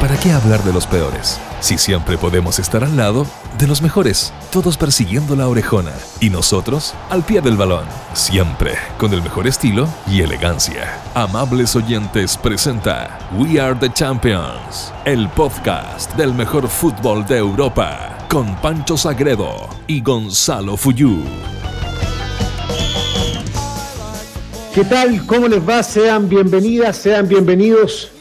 ¿para qué hablar de los peores? Si siempre podemos estar al lado de los mejores, todos persiguiendo la orejona y nosotros al pie del balón, siempre con el mejor estilo y elegancia. Amables oyentes presenta We Are the Champions, el podcast del mejor fútbol de Europa, con Pancho Sagredo y Gonzalo Fuyú. ¿Qué tal? ¿Cómo les va? Sean bienvenidas, sean bienvenidos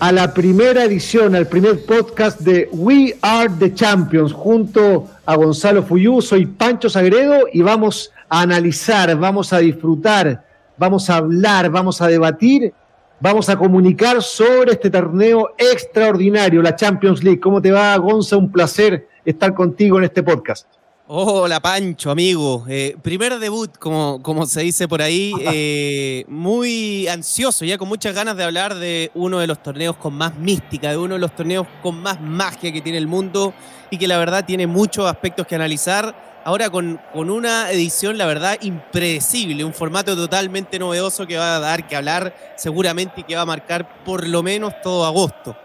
a la primera edición, al primer podcast de We Are the Champions, junto a Gonzalo Fuyú. Soy Pancho Sagredo y vamos a analizar, vamos a disfrutar, vamos a hablar, vamos a debatir, vamos a comunicar sobre este torneo extraordinario, la Champions League. ¿Cómo te va, Gonzalo? Un placer estar contigo en este podcast. Hola Pancho, amigo. Eh, primer debut, como, como se dice por ahí, eh, muy ansioso, ya con muchas ganas de hablar de uno de los torneos con más mística, de uno de los torneos con más magia que tiene el mundo y que la verdad tiene muchos aspectos que analizar. Ahora con, con una edición, la verdad, impredecible, un formato totalmente novedoso que va a dar que hablar seguramente y que va a marcar por lo menos todo agosto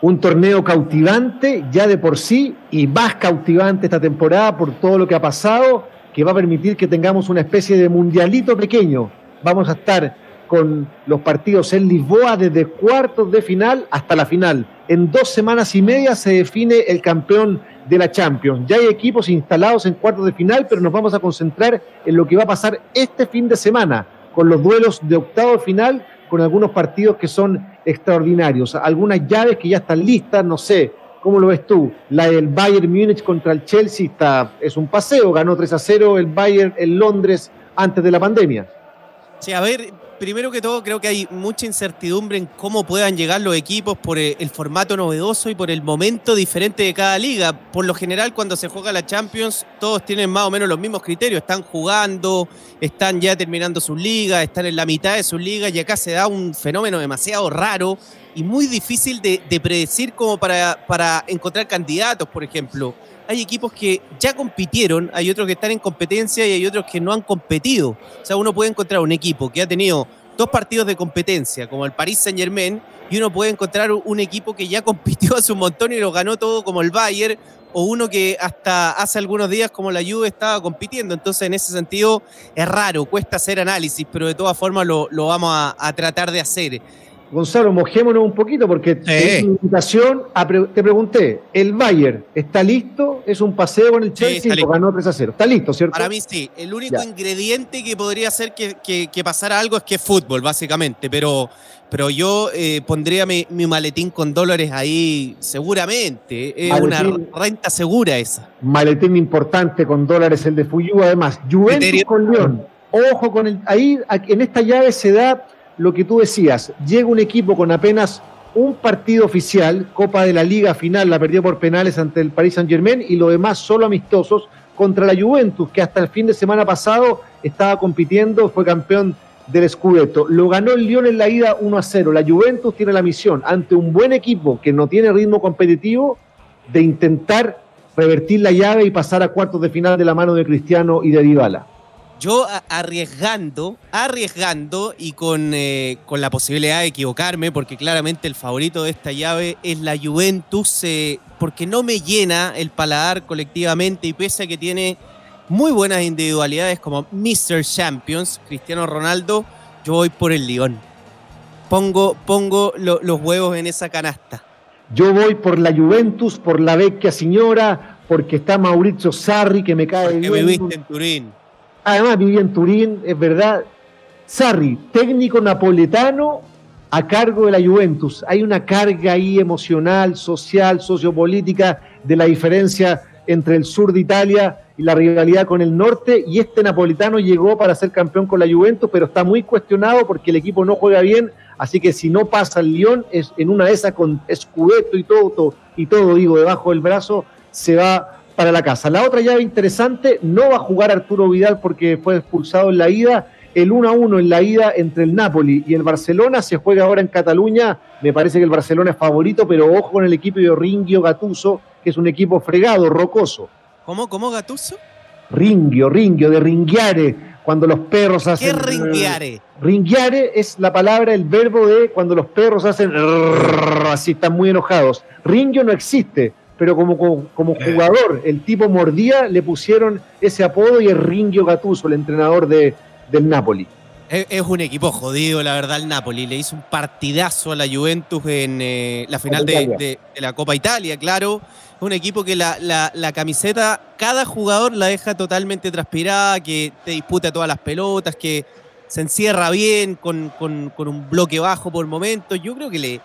un torneo cautivante ya de por sí y más cautivante esta temporada por todo lo que ha pasado, que va a permitir que tengamos una especie de mundialito pequeño. Vamos a estar con los partidos en Lisboa desde cuartos de final hasta la final. En dos semanas y media se define el campeón de la Champions. Ya hay equipos instalados en cuartos de final, pero nos vamos a concentrar en lo que va a pasar este fin de semana, con los duelos de octavo final con algunos partidos que son extraordinarios, algunas llaves que ya están listas, no sé, ¿cómo lo ves tú? La del Bayern Múnich contra el Chelsea está, es un paseo, ganó 3 a 0 el Bayern en Londres antes de la pandemia. Sí, a ver, primero que todo, creo que hay mucha incertidumbre en cómo puedan llegar los equipos por eh, el formato novedoso y por el momento diferente de cada liga. Por lo general, cuando se juega la Champions, todos tienen más o menos los mismos criterios. Están jugando, están ya terminando sus ligas, están en la mitad de sus ligas y acá se da un fenómeno demasiado raro y muy difícil de, predecir como para, para encontrar candidatos, por ejemplo hay equipos que ya compitieron, hay otros que están en competencia y hay otros que no han competido. O sea, uno puede encontrar un equipo que ha tenido dos partidos de competencia, como el Paris Saint Germain, y uno puede encontrar un equipo que ya compitió hace un montón y lo ganó todo, como el Bayern, o uno que hasta hace algunos días, como la Juve, estaba compitiendo. Entonces, en ese sentido, es raro, cuesta hacer análisis, pero de todas formas lo, vamos a tratar de hacer. Gonzalo, mojémonos un poquito porque en invitación te pregunté, ¿el Bayern está listo? ¿Es un paseo con el Chelsea? Sí, ganó 3 a 0. Está listo, ¿cierto? Para mí sí. El único ingrediente que podría hacer que, que, pasara algo es que es fútbol, básicamente. Pero, pero yo eh, pondría mi, maletín con dólares ahí seguramente. Es una renta segura esa. Maletín importante con dólares el de Fuyu. Además, Juventus con León. Ojo con el... Ahí, en esta llave se da lo que tú decías, llega un equipo con apenas un partido oficial, Copa de la Liga final, la perdió por penales ante el Paris Saint Germain y lo demás solo amistosos contra la Juventus, que hasta el fin de semana pasado estaba compitiendo, fue campeón del Scudetto. Lo ganó el Lyon en la ida 1 a 0. La Juventus tiene la misión, ante un buen equipo que no tiene ritmo competitivo, de intentar revertir la llave y pasar a cuartos de final de la mano de Cristiano y de Dybala yo arriesgando, arriesgando y con, eh, con, la posibilidad de equivocarme, porque claramente el favorito de esta llave es la Juventus, eh, porque no me llena el paladar colectivamente y pese a que tiene muy buenas individualidades como Mr. Champions, Cristiano Ronaldo, yo voy por el León. Pongo, pongo los huevos en esa canasta. Yo voy por la Juventus, por la vecchia señora, porque está Mauricio Sarri, que me cae porque bien. viviste en Turín Además vivía en Turín, es verdad. Sarri, técnico napoletano a cargo de la Juventus. Hay una carga ahí emocional, social, sociopolítica de la diferencia entre el sur de Italia y la rivalidad con el norte. Y este napolitano llegó para ser campeón con la Juventus, pero está muy cuestionado porque el equipo no juega bien. Así que si no pasa el Lyon, es en una de esas con escudeto y todo, todo, y todo, digo, debajo del brazo, se va para la casa. La otra llave interesante, no va a jugar Arturo Vidal porque fue expulsado en la ida. El 1 a 1 en la ida entre el Napoli y el Barcelona se juega ahora en Cataluña. Me parece que el Barcelona es favorito, pero ojo con el equipo de Ringio Gatuso, que es un equipo fregado, rocoso. ¿Cómo, cómo Gatuso? Ringio, Ringio, de ringuiare, cuando los perros hacen... ¿Qué ringuiare? Ringuiare es la palabra, el verbo de cuando los perros hacen barra, sí, están muy enojados. Ringio no existe, pero como, como, eh. jugador, el tipo mordía, le pusieron ese apodo y es Ringio Gattuso, el entrenador de, del Napoli. Es, un equipo jodido, la verdad, el Napoli. Le hizo un partidazo a la Juventus en eh, la final de, la Copa Italia, claro. Es un equipo que la, la, camiseta, cada jugador la deja totalmente transpirada, que te disputa todas las pelotas, que se encierra bien, con, con, con un bloque bajo por momentos. Yo creo que le,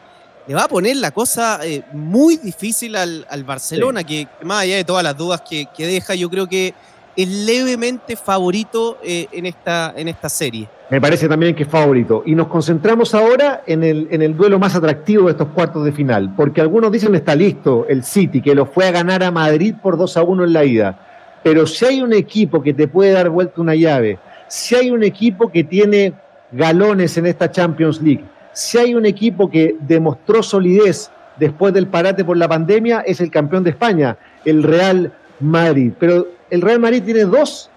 le va a poner la cosa eh, muy difícil al, Barcelona, que más allá de todas las dudas que, deja, yo creo que es levemente favorito eh, en, esta, en esta serie. Me parece también que es favorito. Y nos concentramos ahora en el, en el duelo más atractivo de estos cuartos de final, porque algunos dicen está listo el City, que lo fue a ganar a Madrid por 2 a 1 en la ida. Pero si hay un equipo que te puede dar vuelta una llave, si hay un equipo que tiene galones en esta Champions League, si hay un equipo que demostró solidez después del parate por la pandemia, es el campeón de España, el Real Madrid. Pero el Real Madrid tiene dos,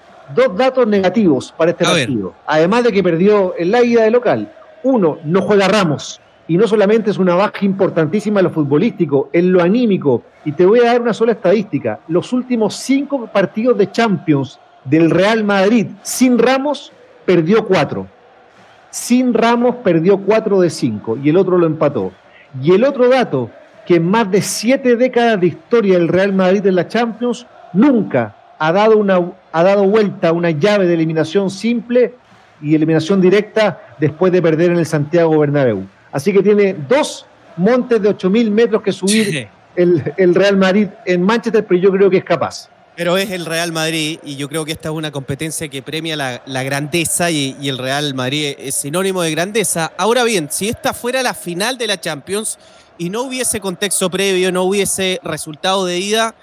datos negativos para este partido. Además de que perdió en la ida de local. Uno, no juega Ramos. Y no solamente es una baja importantísima en lo futbolístico, en lo anímico. Y te voy a dar una sola estadística. Los últimos cinco partidos de Champions del Real Madrid sin Ramos, perdió cuatro. Sin Ramos perdió 4 de 5 y el otro lo empató. Y el otro dato, que en más de siete décadas de historia del Real Madrid en la Champions, nunca ha dado, una, ha dado vuelta una llave de eliminación simple y eliminación directa después de perder en el Santiago Bernabéu. Así que tiene dos montes de 8.000 metros que subir el, el Real Madrid en Manchester, pero yo creo que es capaz. Pero es el Real Madrid y yo creo que esta es una competencia que premia la, grandeza y, el Real Madrid es sinónimo de grandeza. Ahora bien, si esta fuera la final de la Champions y no hubiese contexto previo, no hubiese resultado de ida,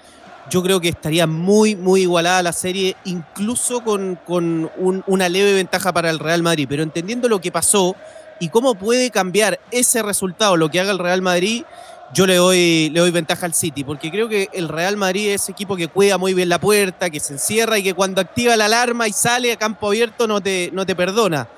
yo creo que estaría muy, muy igualada la serie, incluso con, con una leve ventaja para el Real Madrid. Pero entendiendo lo que pasó y cómo puede cambiar ese resultado, lo que haga el Real Madrid, yo le doy, le doy ventaja al City, porque creo que el Real Madrid es equipo que cuida muy bien la puerta, que se encierra y que cuando activa la alarma y sale a campo abierto no te, no te perdona.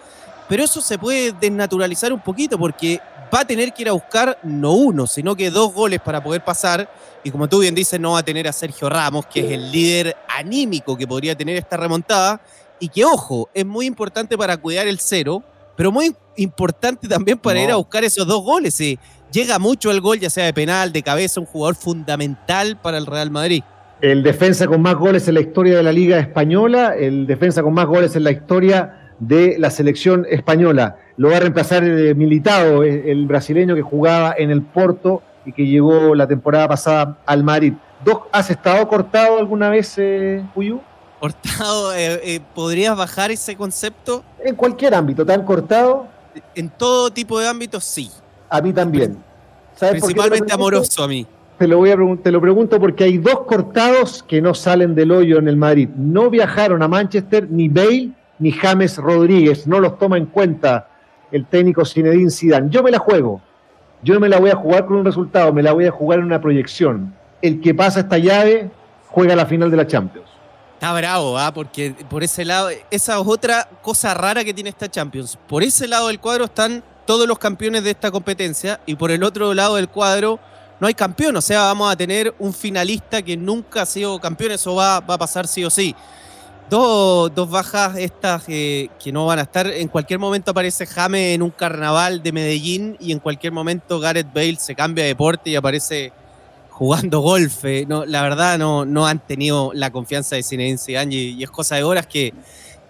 Pero eso se puede desnaturalizar un poquito porque va a tener que ir a buscar no uno, sino que dos goles para poder pasar. Y como tú bien dices, no va a tener a Sergio Ramos, que es el líder anímico que podría tener esta remontada. Y que, ojo, es muy importante para cuidar el cero, pero muy importante también para ir a buscar esos dos goles. ¿sí? Llega mucho el gol, ya sea de penal, de cabeza, un jugador fundamental para el Real Madrid. El defensa con más goles en la historia de la Liga Española, el defensa con más goles en la historia de la selección española. Lo va a reemplazar el Militado, el brasileño que jugaba en el Porto y que llegó la temporada pasada al Madrid. ¿Has estado cortado alguna vez, eh, Cortado, eh, eh, ¿podrías bajar ese concepto? En cualquier ámbito, ¿te han cortado? En todo tipo de ámbitos, sí. A mí también. Principalmente amoroso a mí. Te lo, voy a te lo pregunto porque hay dos cortados que no salen del hoyo en el Madrid. No viajaron a Manchester ni Bale ni James Rodríguez. No los toma en cuenta el técnico Zinedine Zidane. Yo me la juego. Yo no me la voy a jugar con un resultado, me la voy a jugar en una proyección. El que pasa esta llave juega la final de la Champions. Está bravo, ¿ah? porque por ese lado, esa es otra cosa rara que tiene esta Champions. Por ese lado del cuadro están todos los campeones de esta competencia y por el otro lado del cuadro no hay campeón, o sea, vamos a tener un finalista que nunca ha sido campeón, eso va, a pasar sí o sí. Dos, bajas estas que no van a estar. En cualquier momento aparece Jame en un carnaval de Medellín y en cualquier momento Gareth Bale se cambia de deporte y aparece jugando golf. Eh, no, la verdad no, han tenido la confianza de Zinedine Zidane y es cosa de horas que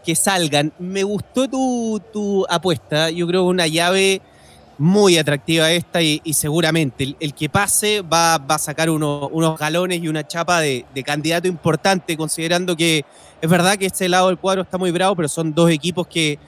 que salgan. Me gustó tu, apuesta. Yo creo que una llave muy atractiva esta y, seguramente el, que pase va, a sacar unos galones y una chapa de, candidato importante, considerando que es verdad que este lado del cuadro está muy bravo, pero son dos equipos que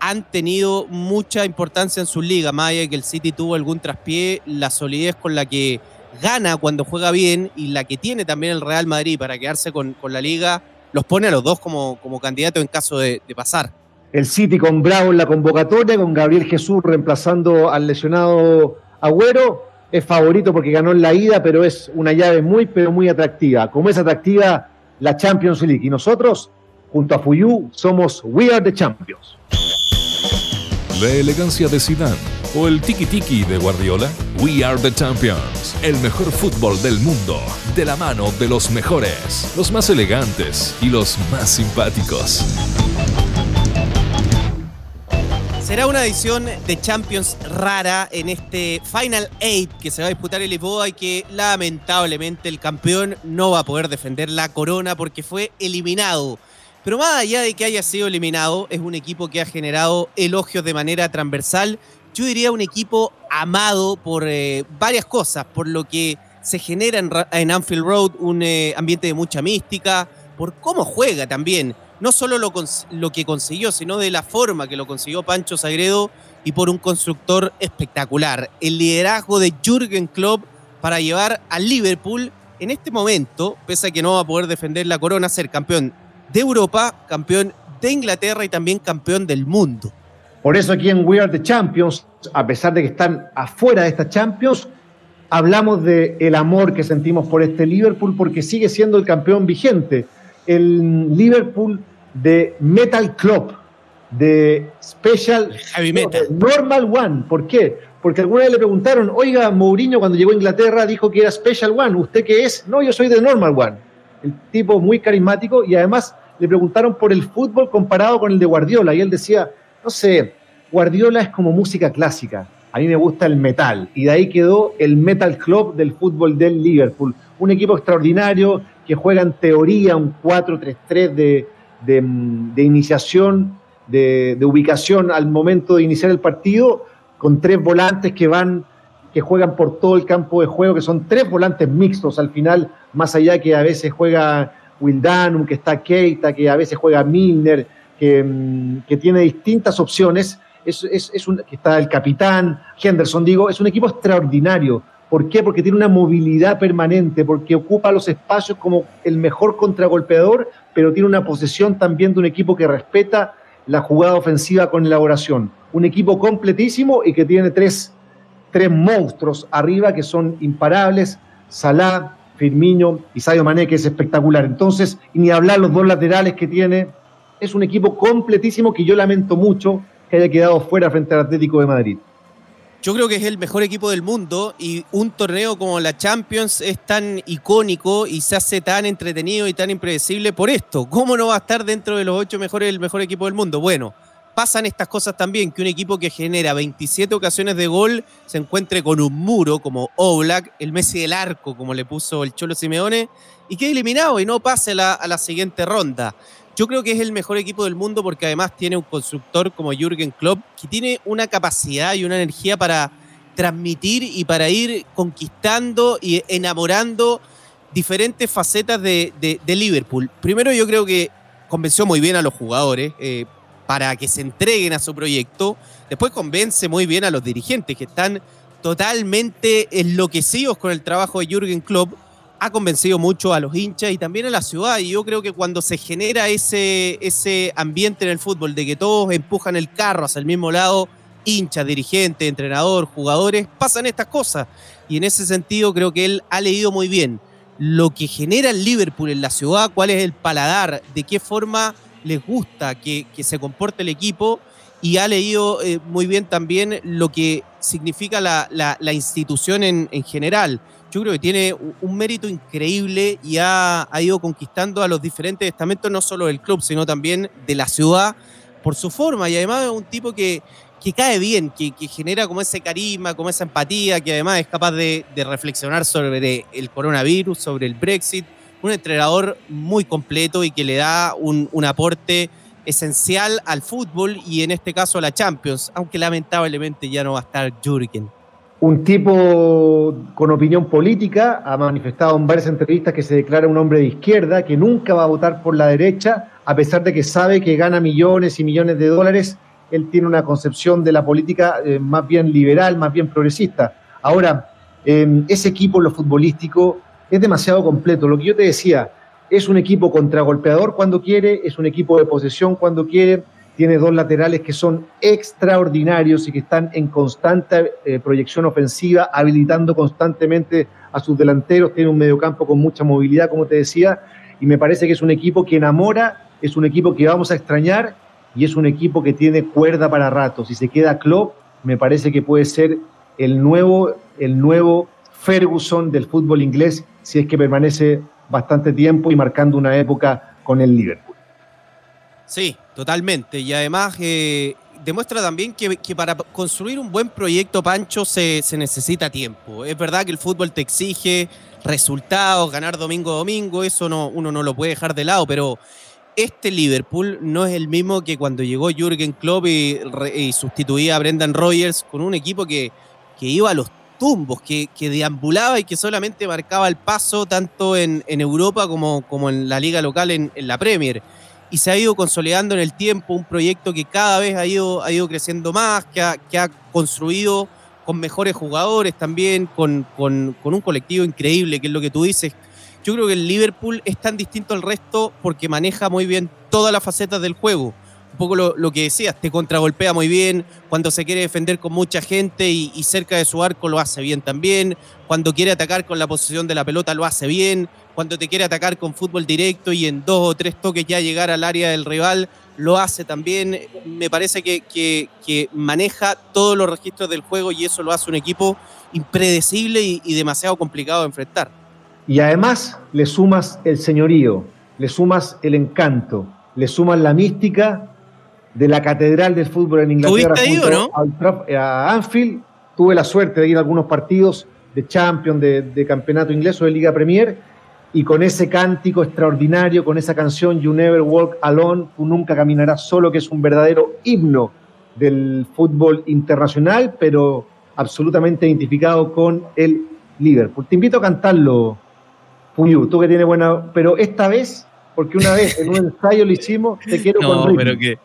han tenido mucha importancia en su liga, más allá de que el City tuvo algún traspié, la solidez con la que gana cuando juega bien y la que tiene también el Real Madrid para quedarse con, con la liga los pone a los dos como, como candidato en caso de, pasar. El City con Bravo en la convocatoria, con Gabriel Jesús reemplazando al lesionado Agüero, es favorito porque ganó en la ida, pero es una llave muy, pero muy atractiva. Como es atractiva la Champions League. Y nosotros, junto a Fuyu, somos We Are the Champions. La elegancia de Zidane ¿O el tiki tiki de Guardiola? We are the champions. El mejor fútbol del mundo. De la mano de los mejores, los más elegantes y los más simpáticos. Será una edición de Champions rara en este Final Eight que se va a disputar en Lisboa y que lamentablemente el campeón no va a poder defender la corona porque fue eliminado. Pero más allá de que haya sido eliminado, es un equipo que ha generado elogios de manera transversal. Yo diría un equipo amado por eh, varias cosas, por lo que se genera en, Anfield Road un eh, ambiente de mucha mística, por cómo juega también no solo lo, que consiguió, sino de la forma que lo consiguió Pancho Sagredo y por un constructor espectacular. El liderazgo de Jürgen Klopp para llevar al Liverpool en este momento, pese a que no va a poder defender la corona, ser campeón de Europa, campeón de Inglaterra y también campeón del mundo. Por eso aquí en We Are the Champions, a pesar de que están afuera de esta Champions, hablamos de el amor que sentimos por este Liverpool porque sigue siendo el campeón vigente el Liverpool de Metal Club, de Special Heavy Metal. Normal One. ¿Por qué? Porque alguna vez le preguntaron, oiga, Mourinho cuando llegó a Inglaterra dijo que era Special One. ¿Usted qué es? No, yo soy de Normal One. El tipo muy carismático y además le preguntaron por el fútbol comparado con el de Guardiola y él decía, no sé, Guardiola es como música clásica. A mí me gusta el metal. Y de ahí quedó el Metal Club del fútbol del Liverpool. Un equipo extraordinario que juega en teoría un 4-3-3 de, de, iniciación, de, ubicación al momento de iniciar el partido, con tres volantes que van, que juegan por todo el campo de juego, que son tres volantes mixtos al final, más allá que a veces juega Wildanum, que está Keita, que a veces juega Milner, que, mm, que tiene distintas opciones. Es, es, es un, que está el capitán, Henderson, digo, es un equipo extraordinario ¿Por qué? Porque tiene una movilidad permanente, porque ocupa los espacios como el mejor contragolpeador, pero tiene una posesión también de un equipo que respeta la jugada ofensiva con elaboración. Un equipo completísimo y que tiene tres, tres monstruos arriba que son imparables, Salah, Firmino y Sadio Mané, que es espectacular. Entonces, y ni hablar los dos laterales que tiene, es un equipo completísimo que yo lamento mucho que haya quedado fuera frente al Atlético de Madrid. Yo creo que es el mejor equipo del mundo y un torneo como la Champions es tan icónico y se hace tan entretenido y tan impredecible por esto. ¿Cómo no va a estar dentro de los ocho mejores el mejor equipo del mundo? Bueno, pasan estas cosas también, que un equipo que genera 27 ocasiones de gol se encuentre con un muro como Oblak, el Messi del arco, como le puso el Cholo Simeone, y quede eliminado y no pase a la siguiente ronda. Yo creo que es el mejor equipo del mundo porque además tiene un constructor como Jürgen Klopp que tiene una capacidad y una energía para transmitir y para ir conquistando y enamorando diferentes facetas de, Liverpool. Primero yo creo que convenció muy bien a los jugadores eh, para que se entreguen a su proyecto. Después convence muy bien a los dirigentes que están totalmente enloquecidos con el trabajo de Jürgen Klopp ha convencido mucho a los hinchas y también a la ciudad. Y yo creo que cuando se genera ese, ese ambiente en el fútbol de que todos empujan el carro hacia el mismo lado, hinchas, dirigentes, entrenador, jugadores, pasan estas cosas. Y en ese sentido creo que él ha leído muy bien lo que genera el Liverpool en la ciudad, cuál es el paladar, de qué forma les gusta que, se comporte el equipo y ha leído eh, muy bien también lo que significa la, la, institución en, en general yo creo que tiene un mérito increíble y ha, ido conquistando a los diferentes estamentos, no solo del club, sino también de la ciudad, por su forma. Y además es un tipo que, que cae bien, que, genera como ese carisma, como esa empatía, que además es capaz de, reflexionar sobre el coronavirus, sobre el Brexit. Un entrenador muy completo y que le da un, aporte esencial al fútbol y en este caso a la Champions, aunque lamentablemente ya no va a estar Jürgen un tipo con opinión política, ha manifestado en varias entrevistas que se declara un hombre de izquierda, que nunca va a votar por la derecha, a pesar de que sabe que gana millones y millones de dólares, él tiene una concepción de la política eh, más bien liberal, más bien progresista. Ahora, ese equipo, lo futbolístico, es demasiado completo. Lo que yo te decía, es un equipo contragolpeador cuando quiere, es un equipo de posesión cuando quiere, tiene dos laterales que son extraordinarios y que están en constante eh, proyección ofensiva, habilitando constantemente a sus delanteros, tiene un mediocampo con mucha movilidad, como te decía, y me parece que es un equipo que enamora, es un equipo que vamos a extrañar y es un equipo que tiene cuerda para rato. Si se queda Klopp, me parece que puede ser el nuevo, el nuevo Ferguson del fútbol inglés si es que permanece bastante tiempo y marcando una época con el Liverpool. Sí, totalmente. Y además eh, demuestra también que, para construir un buen proyecto, Pancho, se, se, necesita tiempo. Es verdad que el fútbol te exige resultados, ganar domingo a domingo, eso no, uno no lo puede dejar de lado, pero este Liverpool no es el mismo que cuando llegó Jürgen Klopp y, sustituía a Brendan Rogers con un equipo que, que iba a los tumbos, que, que, deambulaba y que solamente marcaba el paso tanto en, Europa como, como, en la liga local en, la Premier. Y se ha ido consolidando en el tiempo un proyecto que cada vez ha ido, ha ido creciendo más, que ha, que ha construido con mejores jugadores también, con, con, con un colectivo increíble, que es lo que tú dices, yo creo que el Liverpool es tan distinto al resto porque maneja muy bien todas las facetas del juego. Un poco lo, que decías, te contragolpea muy bien, cuando se quiere defender con mucha gente y, cerca de su arco lo hace bien también, cuando quiere atacar con la posición de la pelota lo hace bien, cuando te quiere atacar con fútbol directo y en dos o tres toques ya llegar al área del rival lo hace también. Me parece que, que, maneja todos los registros del juego y eso lo hace un equipo impredecible y demasiado complicado de enfrentar. Y además le sumas el señorío, le sumas el encanto, le sumas la mística de la catedral del fútbol en Inglaterra. ¿Tuviste no? a Anfield. Tuve la suerte de ir a algunos partidos de Champions, de, Campeonato Inglés o de Liga Premier, y con ese cántico extraordinario, con esa canción You Never Walk Alone, tú nunca caminarás solo, que es un verdadero himno del fútbol internacional, pero absolutamente identificado con el Liverpool. Te invito a cantarlo, tú que tienes buena. Pero esta vez, porque una vez en un ensayo lo hicimos, te quiero no, con pero que.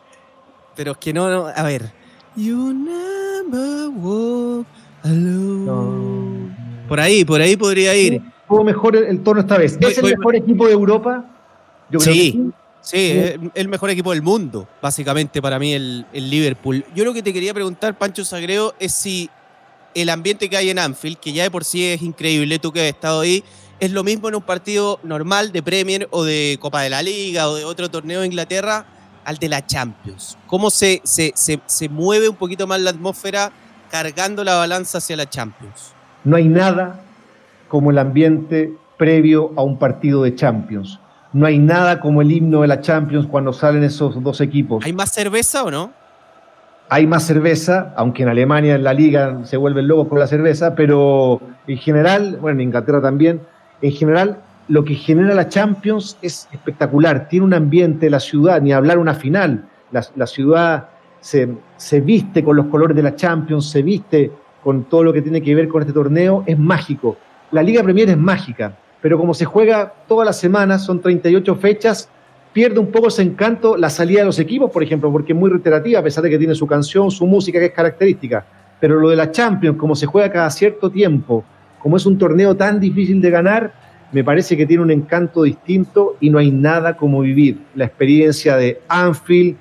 Pero es que no, no a ver. You never walk alone. Por ahí, por ahí podría ir. Fue mejor el, tono esta vez. ¿Es el mejor equipo de Europa? Yo creo sí. Que sí. Sí, es el mejor equipo del mundo, básicamente para mí el, el, Liverpool. Yo lo que te quería preguntar, Pancho Sagreo, es si el ambiente que hay en Anfield, que ya de por sí es increíble, tú que has estado ahí, es lo mismo en un partido normal de Premier o de Copa de la Liga o de otro torneo de Inglaterra al de la Champions. ¿Cómo se, se, se, mueve un poquito más la atmósfera cargando la balanza hacia la Champions? No hay nada como el ambiente previo a un partido de Champions. No hay nada como el himno de la Champions cuando salen esos dos equipos. ¿Hay más cerveza o no? Hay más cerveza, aunque en Alemania en la liga se vuelven locos con la cerveza, pero en general, bueno, en Inglaterra también, en general, lo que genera la Champions es espectacular. Tiene un ambiente, la ciudad, ni hablar una final. La, ciudad se, se, viste con los colores de la Champions, se viste con todo lo que tiene que ver con este torneo. Es mágico. La Liga Premier es mágica, pero como se juega todas las semanas, son 38 fechas, pierde un poco ese encanto la salida de los equipos, por ejemplo, porque es muy reiterativa, a pesar de que tiene su canción, su música que es característica. Pero lo de la Champions, como se juega cada cierto tiempo, como es un torneo tan difícil de ganar, me parece que tiene un encanto distinto y no hay nada como vivir la experiencia de Anfield,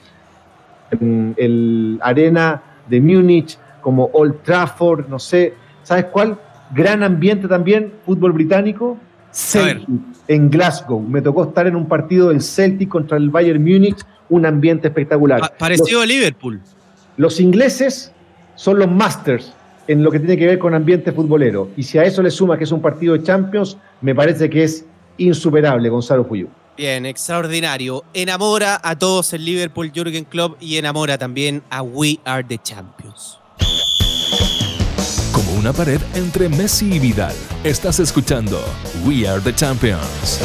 el Arena de Múnich, como Old Trafford, no sé, ¿sabes cuál? Gran ambiente también, fútbol británico, Celtic en Glasgow. Me tocó estar en un partido del Celtic contra el Bayern Múnich, un ambiente espectacular. parecido a Liverpool. Los ingleses son los masters en lo que tiene que ver con ambiente futbolero. Y si a eso le suma que es un partido de Champions, me parece que es insuperable Gonzalo Fuyú. Bien, extraordinario. Enamora a todos el Liverpool Jürgen Klopp y enamora también a We Are the Champions. Como una pared entre Messi y Vidal, estás escuchando We Are the Champions.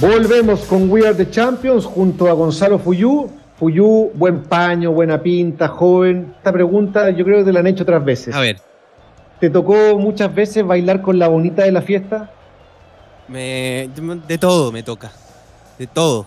Volvemos con We Are the Champions junto a Gonzalo Fuyú Puyú, buen paño, buena pinta, joven. Esta pregunta yo creo que te la han hecho otras veces. A ver. ¿Te tocó muchas veces bailar con la bonita de la fiesta? Me, de todo me toca. De todo.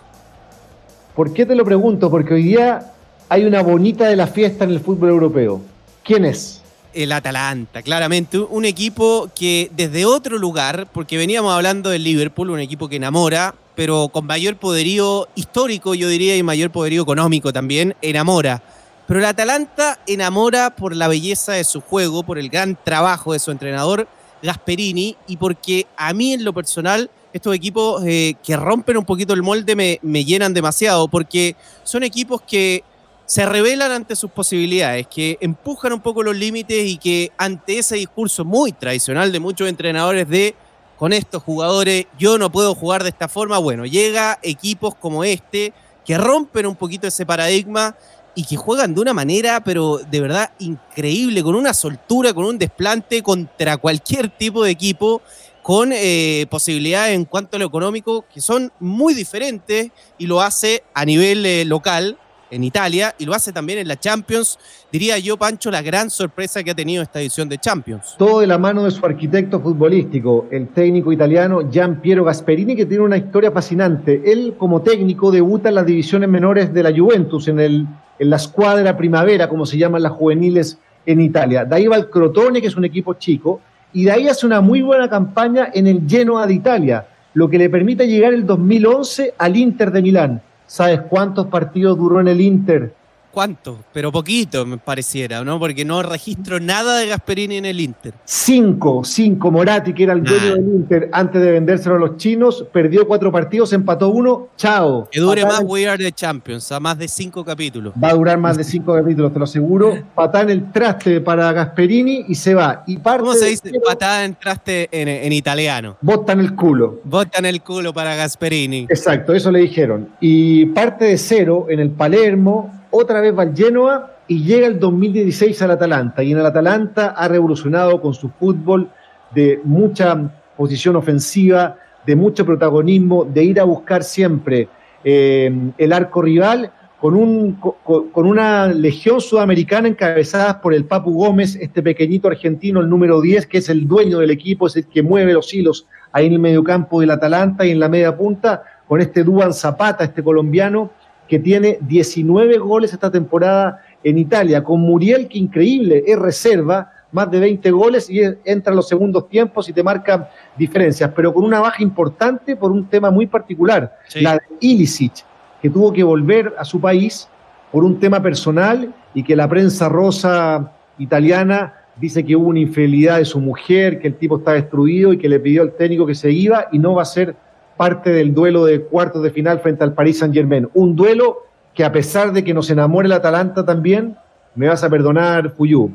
¿Por qué te lo pregunto? Porque hoy día hay una bonita de la fiesta en el fútbol europeo. ¿Quién es? El Atalanta, claramente. Un equipo que desde otro lugar, porque veníamos hablando del Liverpool, un equipo que enamora, pero con mayor poderío histórico, yo diría, y mayor poderío económico también, enamora. Pero el Atalanta enamora por la belleza de su juego, por el gran trabajo de su entrenador, Gasperini, y porque a mí en lo personal, estos equipos eh, que rompen un poquito el molde me, me llenan demasiado, porque son equipos que se revelan ante sus posibilidades, que empujan un poco los límites y que ante ese discurso muy tradicional de muchos entrenadores de con estos jugadores yo no puedo jugar de esta forma, bueno, llega equipos como este que rompen un poquito ese paradigma y que juegan de una manera, pero de verdad increíble, con una soltura, con un desplante contra cualquier tipo de equipo, con eh, posibilidades en cuanto a lo económico que son muy diferentes y lo hace a nivel eh, local en Italia y lo hace también en la Champions. Diría yo, Pancho, la gran sorpresa que ha tenido esta edición de Champions. Todo de la mano de su arquitecto futbolístico, el técnico italiano Gian Piero Gasperini, que tiene una historia fascinante. Él, como técnico, debuta en las divisiones menores de la Juventus, en el en la escuadra primavera, como se llaman las juveniles en Italia. De ahí va el Crotone, que es un equipo chico, y de ahí hace una muy buena campaña en el Genoa de Italia, lo que le permite llegar el 2011 al Inter de Milán. ¿Sabes cuántos partidos duró en el Inter? ¿Cuánto? Pero poquito, me pareciera, ¿no? Porque no registro nada de Gasperini en el Inter. Cinco, cinco. Moratti, que era el dueño del Inter antes de vendérselo a los chinos, perdió cuatro partidos, empató uno, chao. Que dure más We Are the Champions, a más de cinco capítulos. Va a durar más de cinco capítulos, te lo aseguro. Patada en el traste para Gasperini y se va. Y ¿Cómo se dice patada en traste en, en italiano? Bota en el culo. Bota en el culo para Gasperini. Exacto, eso le dijeron. Y parte de cero en el Palermo otra vez va al Genoa y llega el 2016 al Atalanta. Y en el Atalanta ha revolucionado con su fútbol de mucha posición ofensiva, de mucho protagonismo, de ir a buscar siempre eh, el arco rival con, un, con, una legión sudamericana encabezada por el Papu Gómez, este pequeñito argentino, el número 10, que es el dueño del equipo, es el que mueve los hilos ahí en el mediocampo del Atalanta y en la media punta, con este Duan Zapata, este colombiano, que tiene 19 goles esta temporada en Italia, con Muriel, que increíble, es reserva, más de 20 goles y entra en los segundos tiempos y te marca diferencias, pero con una baja importante por un tema muy particular, la de Ilicic, que tuvo que volver a su país por un tema personal y que la prensa rosa italiana dice que hubo una infidelidad de su mujer, que el tipo está destruido y que le pidió al técnico que se iba y no va a ser parte del duelo de cuartos de final frente al Paris Saint Germain. Un duelo que a pesar de que nos enamore el Atalanta también, me vas a perdonar, Fuyú,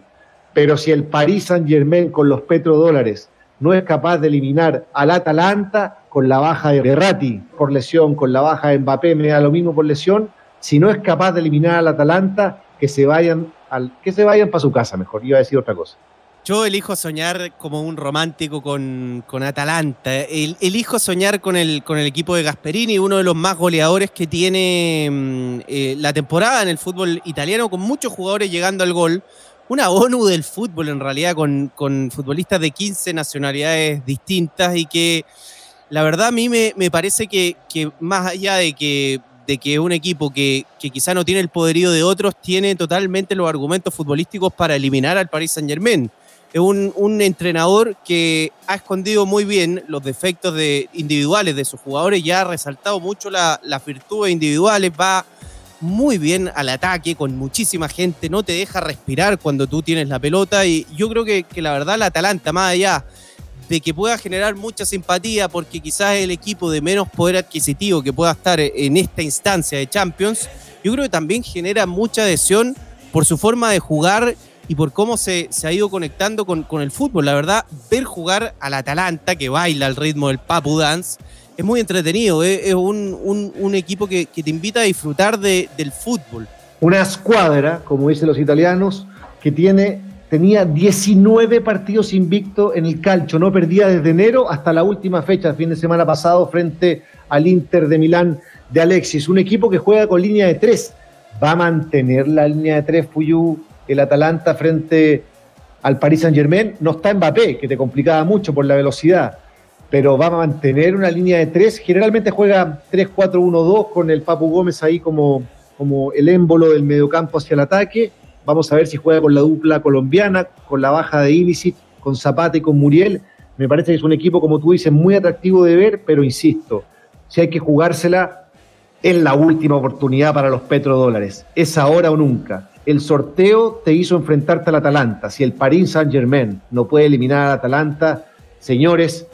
pero si el Paris Saint Germain con los petrodólares no es capaz de eliminar al Atalanta con la baja de Berratti por lesión, con la baja de Mbappé, me da lo mismo por lesión, si no es capaz de eliminar al Atalanta, que se vayan al, que se vayan para su casa, mejor, iba a decir otra cosa. Yo elijo soñar como un romántico con, Atalanta. elijo soñar con el, con el equipo de Gasperini, uno de los más goleadores que tiene mm, eh, la temporada en el fútbol italiano, con muchos jugadores llegando al gol. Una ONU del fútbol, en realidad, con, con futbolistas de 15 nacionalidades distintas y que la verdad a mí me, parece que, más allá de que de que un equipo que, que, quizá no tiene el poderío de otros tiene totalmente los argumentos futbolísticos para eliminar al Paris Saint Germain es un, entrenador que ha escondido muy bien los defectos de, individuales de sus jugadores, ya ha resaltado mucho las virtudes individuales, va muy bien al ataque con muchísima gente, no te deja respirar cuando tú tienes la pelota y yo creo que, la verdad la Atalanta, más allá de que pueda generar mucha simpatía porque quizás es el equipo de menos poder adquisitivo que pueda estar en esta instancia de Champions, yo creo que también genera mucha adhesión por su forma de jugar y por cómo se, se ha ido conectando con, con, el fútbol. La verdad, ver jugar al Atalanta, que baila al ritmo del Papu Dance, es muy entretenido. ¿eh? Es, un, un, equipo que, que, te invita a disfrutar de, del fútbol. Una escuadra, como dicen los italianos, que tiene, tenía 19 partidos invicto en el calcio. No perdía desde enero hasta la última fecha, el fin de semana pasado, frente al Inter de Milán de Alexis. Un equipo que juega con línea de tres. ¿Va a mantener la línea de tres, Fuyu? El Atalanta frente al Paris Saint Germain. No está Mbappé, que te complicaba mucho por la velocidad, pero va a mantener una línea de tres. Generalmente juega 3-4-1-2 con el Papu Gómez ahí como, como el émbolo del mediocampo hacia el ataque. Vamos a ver si juega con la dupla colombiana, con la baja de Illicit, con Zapata y con Muriel. Me parece que es un equipo, como tú dices, muy atractivo de ver, pero insisto, si hay que jugársela, es la última oportunidad para los petrodólares. Es ahora o nunca el sorteo te hizo enfrentarte al Atalanta. Si el Paris Saint Germain no puede eliminar al Atalanta, señores,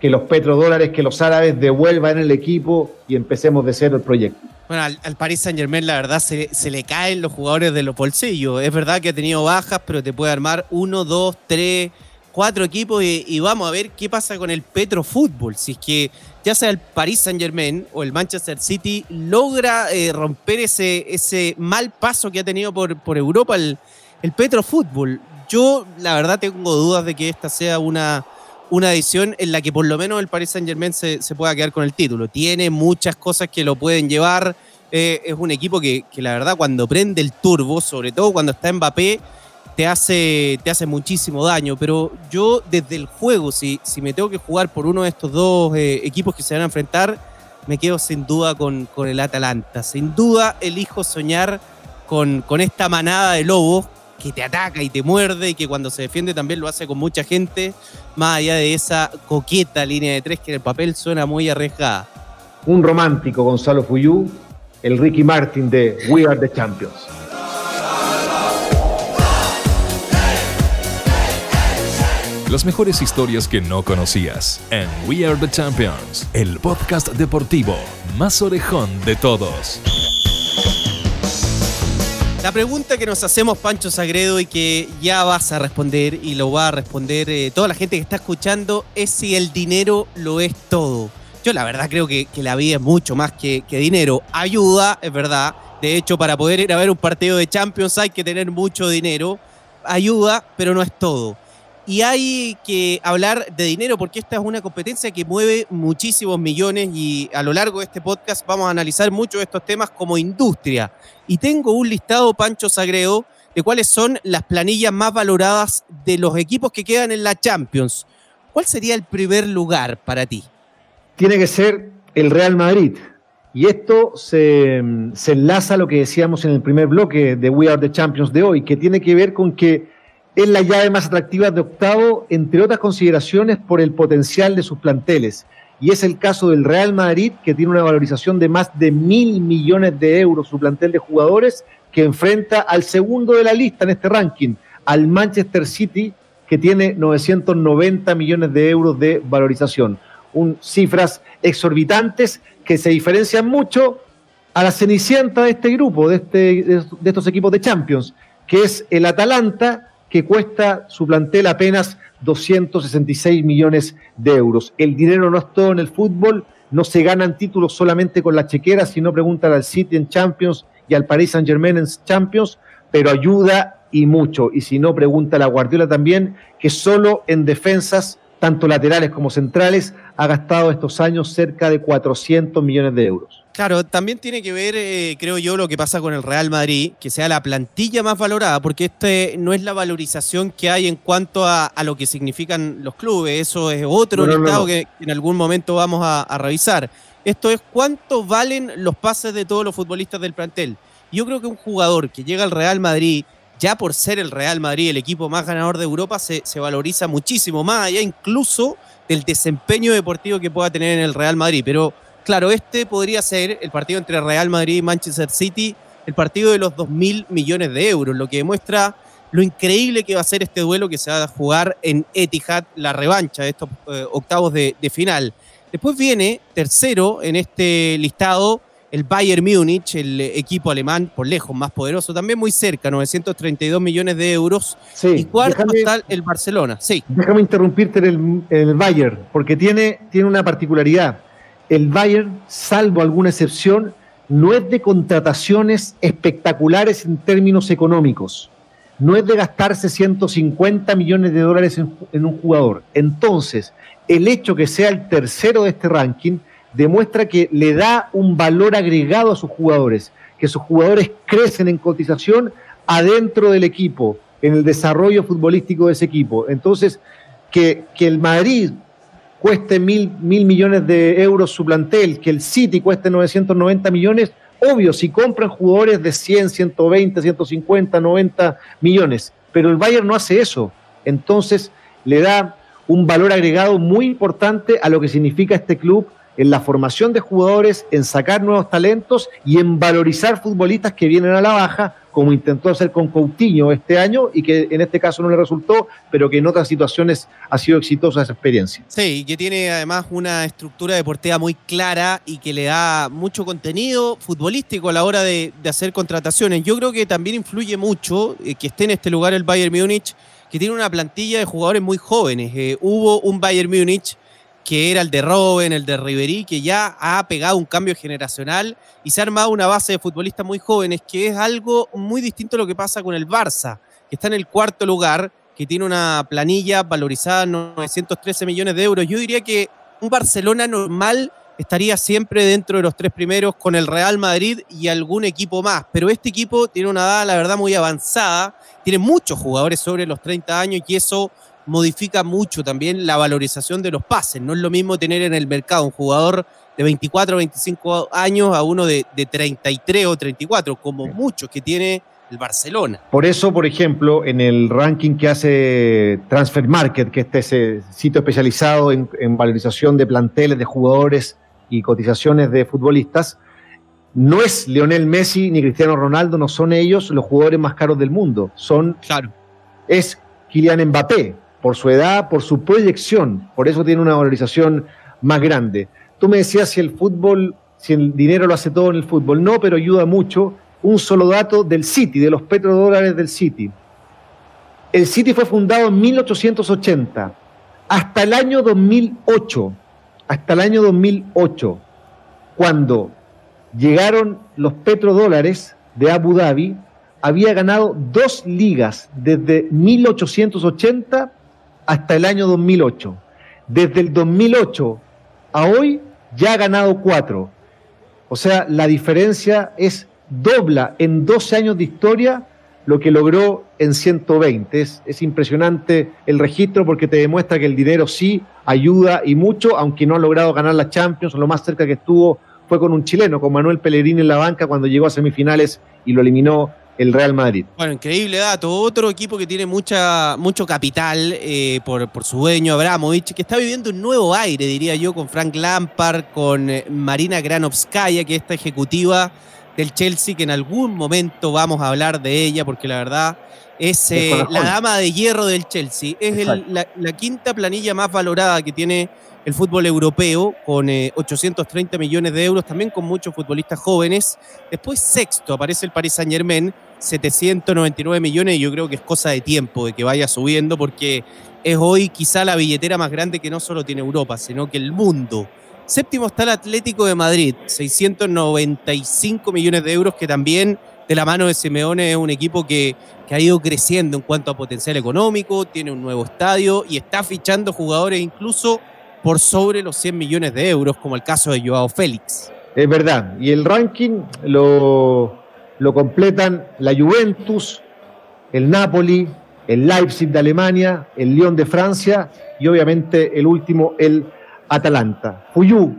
que los petrodólares, que los árabes devuelvan el equipo y empecemos de cero el proyecto. Bueno, al, Paris Saint Germain la verdad se, le caen los jugadores de los bolsillos. Es verdad que ha tenido bajas, pero te puede armar uno, dos, tres, cuatro equipos y, vamos a ver qué pasa con el Petro Fútbol. Si es que ya sea el Paris Saint Germain o el Manchester City logra eh, romper ese, ese mal paso que ha tenido por, por Europa el, el Petro Fútbol. Yo la verdad tengo dudas de que esta sea una una edición en la que por lo menos el Paris Saint Germain se, pueda quedar con el título. Tiene muchas cosas que lo pueden llevar. Eh, es un equipo que, la verdad cuando prende el turbo, sobre todo cuando está Mbappé, te hace, te hace muchísimo daño. Pero yo desde el juego, si, si me tengo que jugar por uno de estos dos eh, equipos que se van a enfrentar, me quedo sin duda con, con el Atalanta. Sin duda elijo soñar con, con esta manada de lobos que te ataca y te muerde y que cuando se defiende también lo hace con mucha gente, más allá de esa coqueta línea de tres que en el papel suena muy arriesgada. Un romántico Gonzalo Fuyú, el Ricky Martin de We Are the Champions. Las mejores historias que no conocías en We Are the Champions, el podcast deportivo más orejón de todos. La pregunta que nos hacemos, Pancho Sagredo, y que ya vas a responder y lo va a responder eh, toda la gente que está escuchando, es si el dinero lo es todo. Yo la verdad creo que, la vida es mucho más que, que, dinero. Ayuda, es verdad. De hecho, para poder ir a ver un partido de Champions hay que tener mucho dinero. Ayuda, pero no es todo. Y hay que hablar de dinero porque esta es una competencia que mueve muchísimos millones y a lo largo de este podcast vamos a analizar muchos de estos temas como industria. Y tengo un listado, Pancho Sagredo, de cuáles son las planillas más valoradas de los equipos que quedan en la Champions. ¿Cuál sería el primer lugar para ti? Tiene que ser el Real Madrid. Y esto se, se enlaza a lo que decíamos en el primer bloque de We Are the Champions de hoy, que tiene que ver con que es la llave más atractiva de octavo, entre otras consideraciones por el potencial de sus planteles. Y es el caso del Real Madrid, que tiene una valorización de más de mil millones de euros su plantel de jugadores, que enfrenta al segundo de la lista en este ranking, al Manchester City, que tiene 990 millones de euros de valorización. Un, cifras exorbitantes que se diferencian mucho a la cenicienta de este grupo, de, este, de estos equipos de Champions, que es el Atalanta, que cuesta su plantel apenas 266 millones de euros. El dinero no es todo en el fútbol, no se ganan títulos solamente con la chequera, sino preguntan al City en Champions y al Paris Saint Germain en Champions, pero ayuda y mucho. Y si no, pregunta la Guardiola también, que solo en defensas, tanto laterales como centrales, ha gastado estos años cerca de 400 millones de euros. Claro, también tiene que ver, eh, creo yo, lo que pasa con el Real Madrid, que sea la plantilla más valorada, porque este no es la valorización que hay en cuanto a, lo que significan los clubes, eso es otro listado que en algún momento vamos a, revisar. Esto es cuánto valen los pases de todos los futbolistas del plantel. Yo creo que un jugador que llega al Real Madrid, ya por ser el Real Madrid el equipo más ganador de Europa, se, se valoriza muchísimo más allá incluso del desempeño deportivo que pueda tener en el Real Madrid. Pero claro, este podría ser el partido entre Real Madrid y Manchester City, el partido de los 2.000 millones de euros, lo que demuestra lo increíble que va a ser este duelo que se va a jugar en Etihad, la revancha de estos eh, octavos de, final. Después viene tercero en este listado el Bayern Múnich, el equipo alemán por lejos más poderoso, también muy cerca, 932 millones de euros. y cuarto está el Barcelona. Sí. Déjame interrumpirte en el, el Bayern, porque tiene, tiene una particularidad el Bayern, salvo alguna excepción, no es de contrataciones espectaculares en términos económicos. No es de gastarse 150 millones de dólares en, un jugador. Entonces, el hecho que sea el tercero de este ranking demuestra que le da un valor agregado a sus jugadores, que sus jugadores crecen en cotización adentro del equipo, en el desarrollo futbolístico de ese equipo. Entonces, que, que el Madrid cueste mil, mil millones de euros su plantel, que el City cueste 990 millones, obvio, si compran jugadores de 100, 120, 150, 90 millones, pero el Bayern no hace eso. Entonces le da un valor agregado muy importante a lo que significa este club en la formación de jugadores, en sacar nuevos talentos y en valorizar futbolistas que vienen a la baja, como intentó hacer con Coutinho este año y que en este caso no le resultó, pero que en otras situaciones ha sido exitosa esa experiencia. Sí, y que tiene además una estructura deportiva muy clara y que le da mucho contenido futbolístico a la hora de, hacer contrataciones. Yo creo que también influye mucho eh, que esté en este lugar el Bayern Múnich, que tiene una plantilla de jugadores muy jóvenes. Eh, hubo un Bayern Múnich que era el de Robben, el de Ribery, que ya ha pegado un cambio generacional y se ha armado una base de futbolistas muy jóvenes, que es algo muy distinto a lo que pasa con el Barça, que está en el cuarto lugar, que tiene una planilla valorizada en 913 millones de euros. Yo diría que un Barcelona normal estaría siempre dentro de los tres primeros con el Real Madrid y algún equipo más, pero este equipo tiene una edad, la verdad, muy avanzada, tiene muchos jugadores sobre los 30 años y eso modifica mucho también la valorización de los pases. No es lo mismo tener en el mercado un jugador de 24 o 25 años a uno de, 33 o 34, como muchos que tiene el Barcelona. Por eso, por ejemplo, en el ranking que hace Transfer Market, que este es ese sitio especializado en, en valorización de planteles, de jugadores y cotizaciones de futbolistas, no es Lionel Messi ni Cristiano Ronaldo, no son ellos los jugadores más caros del mundo. Son. Claro. Es Kylian Mbappé, por su edad, por su proyección, por eso tiene una valorización más grande. Tú me decías si el fútbol, si el dinero lo hace todo en el fútbol, no, pero ayuda mucho. Un solo dato del City, de los petrodólares del City. El City fue fundado en 1880. Hasta el año 2008, hasta el año 2008, cuando llegaron los petrodólares de Abu Dhabi, había ganado dos ligas desde 1880 hasta el año 2008. Desde el 2008 a hoy ya ha ganado cuatro. O sea, la diferencia es dobla en 12 años de historia lo que logró en 120. Es, es, impresionante el registro porque te demuestra que el dinero sí ayuda y mucho, aunque no ha logrado ganar la Champions. Lo más cerca que estuvo fue con un chileno, con Manuel Pellegrini en la banca cuando llegó a semifinales y lo eliminó el Real Madrid. Bueno, increíble dato. Otro equipo que tiene mucha, mucho capital eh, por, por, su dueño Abramovich, que está viviendo un nuevo aire, diría yo, con Frank Lampard, con eh, Marina Granovskaya, que es esta ejecutiva del Chelsea, que en algún momento vamos a hablar de ella, porque la verdad es eh, la dama de hierro del Chelsea. Es la, la quinta planilla más valorada que tiene el fútbol europeo con 830 millones de euros, también con muchos futbolistas jóvenes. Después sexto aparece el Paris Saint Germain, 799 millones y yo creo que es cosa de tiempo de que vaya subiendo porque es hoy quizá la billetera más grande que no solo tiene Europa, sino que el mundo. Séptimo está el Atlético de Madrid, 695 millones de euros, que también de la mano de Simeone es un equipo que, que ha ido creciendo en cuanto a potencial económico, tiene un nuevo estadio y está fichando jugadores incluso por sobre los 100 millones de euros, como el caso de Joao Félix. Es verdad, y el ranking lo, lo completan la Juventus, el Napoli, el Leipzig de Alemania, el Lyon de Francia y obviamente el último, el Atalanta. Fuyu,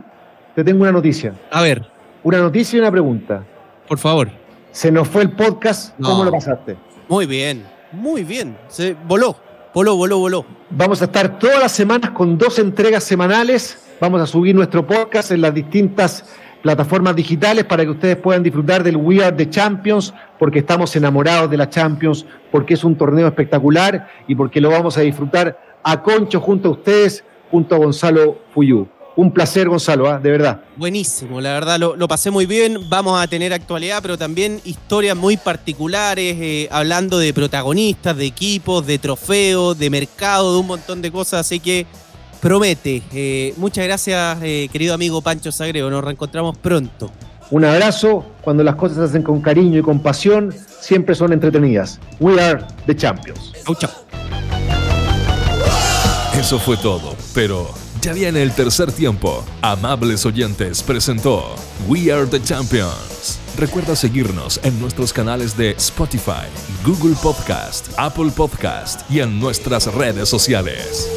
te tengo una noticia. A ver. Una noticia y una pregunta. Por favor. Se nos fue el podcast, ¿cómo lo pasaste? Muy bien, muy bien. Se voló, voló, voló, voló. Vamos a estar todas las semanas con dos entregas semanales. Vamos a subir nuestro podcast en las distintas plataformas digitales para que ustedes puedan disfrutar del We Are the Champions, porque estamos enamorados de la Champions, porque es un torneo espectacular y porque lo vamos a disfrutar a Concho junto a ustedes, junto a Gonzalo Fuyú. Un placer, Gonzalo, ¿ah? de verdad. Buenísimo, la verdad lo, pasé muy bien. Vamos a tener actualidad, pero también historias muy particulares, eh, hablando de protagonistas, de equipos, de trofeos, de mercado, de un montón de cosas. Así que promete. Eh, muchas gracias, eh, querido amigo Pancho Sagreo. Nos reencontramos pronto. Un abrazo. Cuando las cosas se hacen con cariño y con pasión, siempre son entretenidas. We are the champions. Chau, chau. Eso fue todo, pero ya viene el tercer tiempo. Amables oyentes presentó We Are the Champions. Recuerda seguirnos en nuestros canales de Spotify, Google Podcast, Apple Podcast y en nuestras redes sociales.